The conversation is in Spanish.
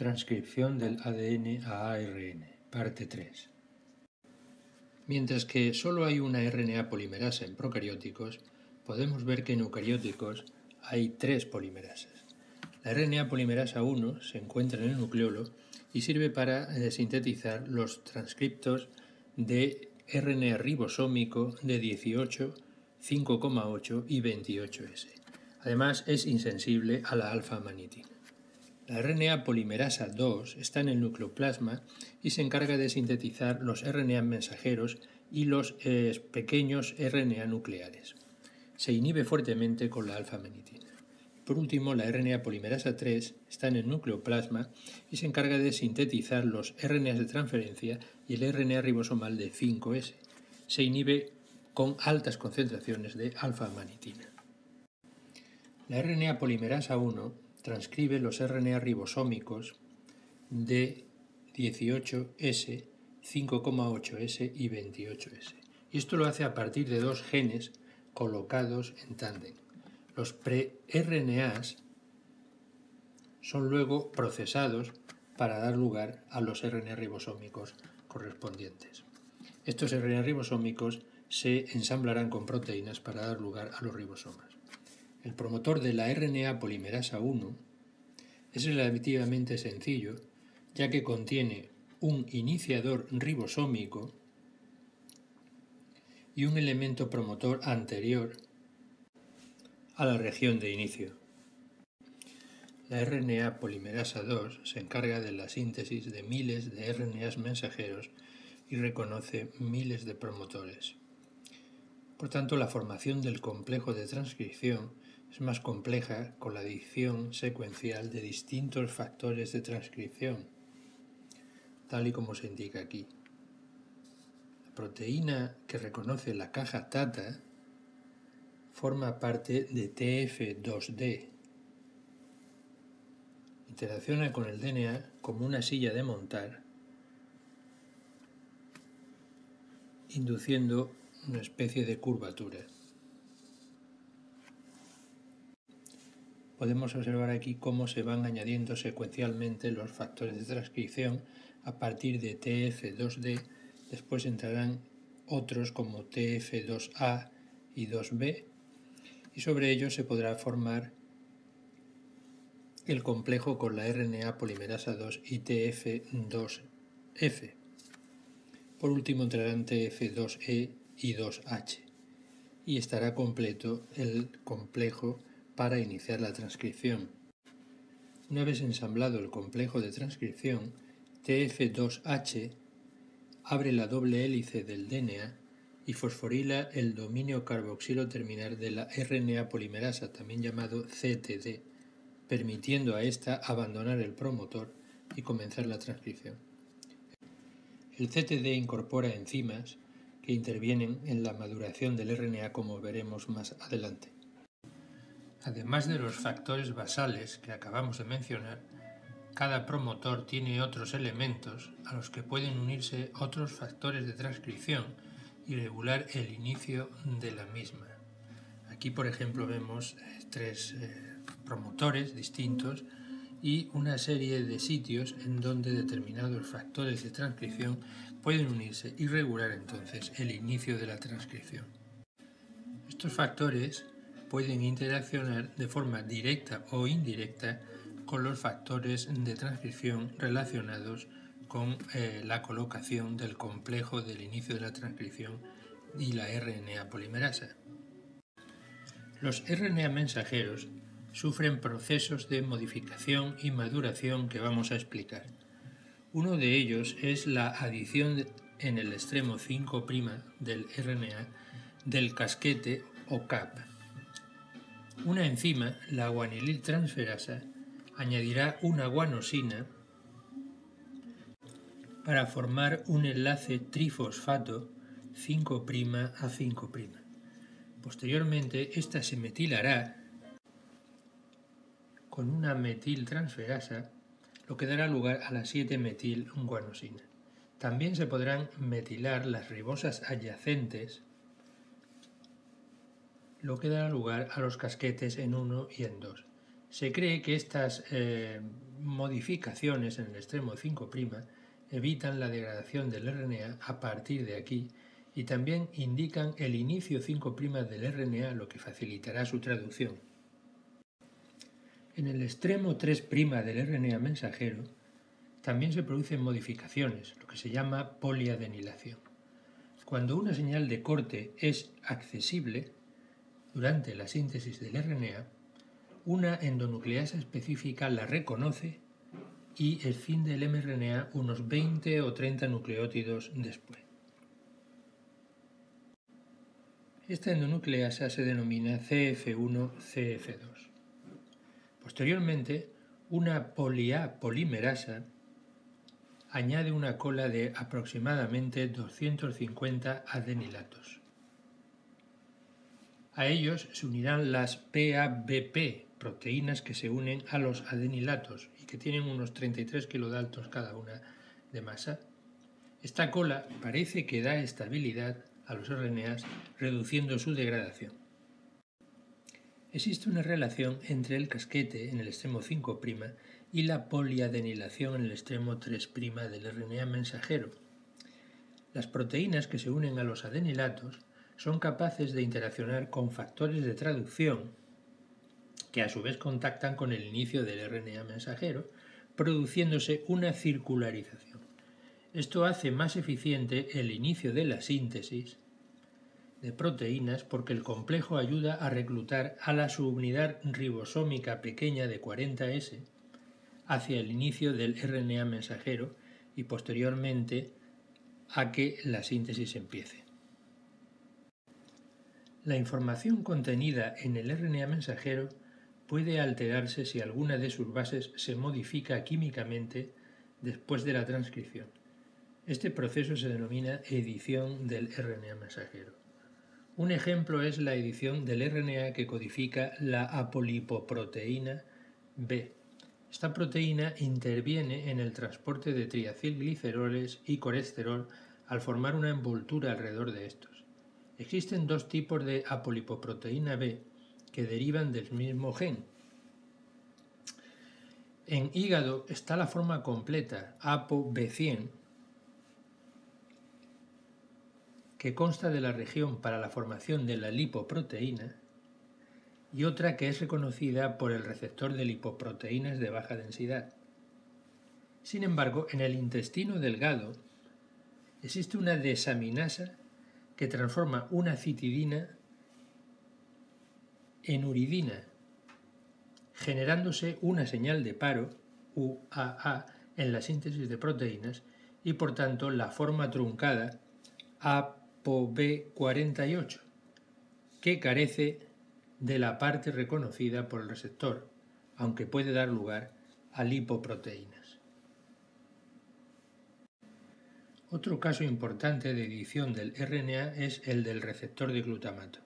Transcripción del ADN a ARN, parte 3. Mientras que solo hay una RNA polimerasa en procarióticos, podemos ver que en eucarióticos hay tres polimerasas. La RNA polimerasa 1 se encuentra en el nucleolo y sirve para eh, sintetizar los transcriptos de RNA ribosómico de 18, 5,8 y 28S. Además, es insensible a la alfa-manitina. La RNA polimerasa 2 está en el nucleoplasma y se encarga de sintetizar los RNA mensajeros y los eh, pequeños RNA nucleares. Se inhibe fuertemente con la alfa-menitina. Por último, la RNA polimerasa 3 está en el nucleoplasma y se encarga de sintetizar los RNA de transferencia y el RNA ribosomal de 5S. Se inhibe con altas concentraciones de alfa-manitina. La RNA polimerasa 1 transcribe los RNA ribosómicos de 18S, 5,8S y 28S. Y esto lo hace a partir de dos genes colocados en tándem. Los pre-RNAs son luego procesados para dar lugar a los RNA ribosómicos correspondientes. Estos RNA ribosómicos se ensamblarán con proteínas para dar lugar a los ribosomas. El promotor de la RNA polimerasa 1 es relativamente sencillo, ya que contiene un iniciador ribosómico y un elemento promotor anterior a la región de inicio. La RNA polimerasa 2 se encarga de la síntesis de miles de RNAs mensajeros y reconoce miles de promotores. Por tanto, la formación del complejo de transcripción es más compleja con la adición secuencial de distintos factores de transcripción, tal y como se indica aquí. La proteína que reconoce la caja TATA forma parte de TF2D. Interacciona con el DNA como una silla de montar, induciendo una especie de curvatura. Podemos observar aquí cómo se van añadiendo secuencialmente los factores de transcripción a partir de TF2D, después entrarán otros como TF2A y 2B, y sobre ellos se podrá formar el complejo con la RNA polimerasa 2 y TF2F. Por último entrarán TF2E y 2H, y estará completo el complejo para iniciar la transcripción. Una vez ensamblado el complejo de transcripción, TF2H abre la doble hélice del DNA y fosforila el dominio carboxilo terminal de la RNA polimerasa, también llamado CTD, permitiendo a ésta abandonar el promotor y comenzar la transcripción. El CTD incorpora enzimas que intervienen en la maduración del RNA como veremos más adelante. Además de los factores basales que acabamos de mencionar, cada promotor tiene otros elementos a los que pueden unirse otros factores de transcripción y regular el inicio de la misma. Aquí, por ejemplo, vemos eh, tres eh, promotores distintos y una serie de sitios en donde determinados factores de transcripción pueden unirse y regular entonces el inicio de la transcripción. Estos factores pueden interaccionar de forma directa o indirecta con los factores de transcripción relacionados con eh, la colocación del complejo del inicio de la transcripción y la RNA polimerasa. Los RNA mensajeros sufren procesos de modificación y maduración que vamos a explicar. Uno de ellos es la adición en el extremo 5' del RNA del casquete o CAP, una enzima, la guanililtransferasa, añadirá una guanosina para formar un enlace trifosfato 5' a 5'. Posteriormente, esta se metilará con una metiltransferasa, lo que dará lugar a la 7-metil-guanosina. También se podrán metilar las ribosas adyacentes lo que dará lugar a los casquetes en 1 y en 2. Se cree que estas eh, modificaciones en el extremo 5' evitan la degradación del RNA a partir de aquí y también indican el inicio 5' del RNA, lo que facilitará su traducción. En el extremo 3' del RNA mensajero también se producen modificaciones, lo que se llama poliadenilación. Cuando una señal de corte es accesible durante la síntesis del RNA, una endonucleasa específica la reconoce y el mRNA unos 20 o 30 nucleótidos después. Esta endonucleasa se denomina CF1-CF2. Posteriormente, una polia polimerasa añade una cola de aproximadamente 250 adenilatos. A ellos se unirán las PABP, proteínas que se unen a los adenilatos y que tienen unos 33 kilodaltos cada una de masa. Esta cola parece que da estabilidad a los RNAs reduciendo su degradación. Existe una relación entre el casquete en el extremo 5' y la poliadenilación en el extremo 3' del RNA mensajero. Las proteínas que se unen a los adenilatos son capaces de interaccionar con factores de traducción que a su vez contactan con el inicio del RNA mensajero, produciéndose una circularización. Esto hace más eficiente el inicio de la síntesis de proteínas porque el complejo ayuda a reclutar a la subunidad ribosómica pequeña de 40S hacia el inicio del RNA mensajero y posteriormente a que la síntesis empiece. La información contenida en el RNA mensajero puede alterarse si alguna de sus bases se modifica químicamente después de la transcripción. Este proceso se denomina edición del RNA mensajero. Un ejemplo es la edición del RNA que codifica la apolipoproteína B. Esta proteína interviene en el transporte de triacilgliceroles y colesterol al formar una envoltura alrededor de estos. Existen dos tipos de apolipoproteína B que derivan del mismo gen. En hígado está la forma completa, ApoB100, que consta de la región para la formación de la lipoproteína y otra que es reconocida por el receptor de lipoproteínas de baja densidad. Sin embargo, en el intestino delgado existe una desaminasa que transforma una citidina en uridina, generándose una señal de paro, UAA, en la síntesis de proteínas y por tanto la forma truncada ApoB48, que carece de la parte reconocida por el receptor, aunque puede dar lugar a lipoproteínas. Otro caso importante de edición del RNA es el del receptor de glutamato.